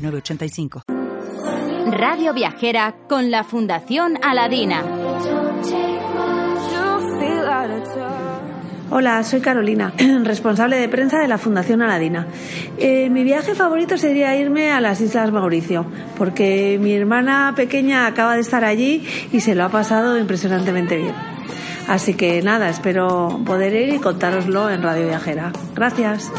906985. Radio Viajera con la Fundación Aladina. Hola, soy Carolina, responsable de prensa de la Fundación Aladina. Eh, mi viaje favorito sería irme a las Islas Mauricio, porque mi hermana pequeña acaba de estar allí y se lo ha pasado impresionantemente bien. Así que nada, espero poder ir y contároslo en Radio Viajera. Gracias.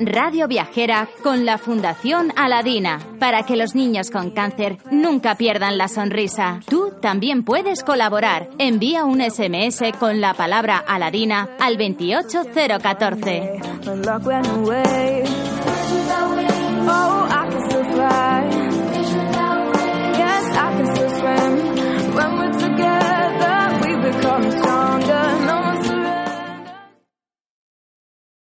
Radio Viajera con la Fundación Aladina, para que los niños con cáncer nunca pierdan la sonrisa. Tú también puedes colaborar. Envía un SMS con la palabra Aladina al 28014.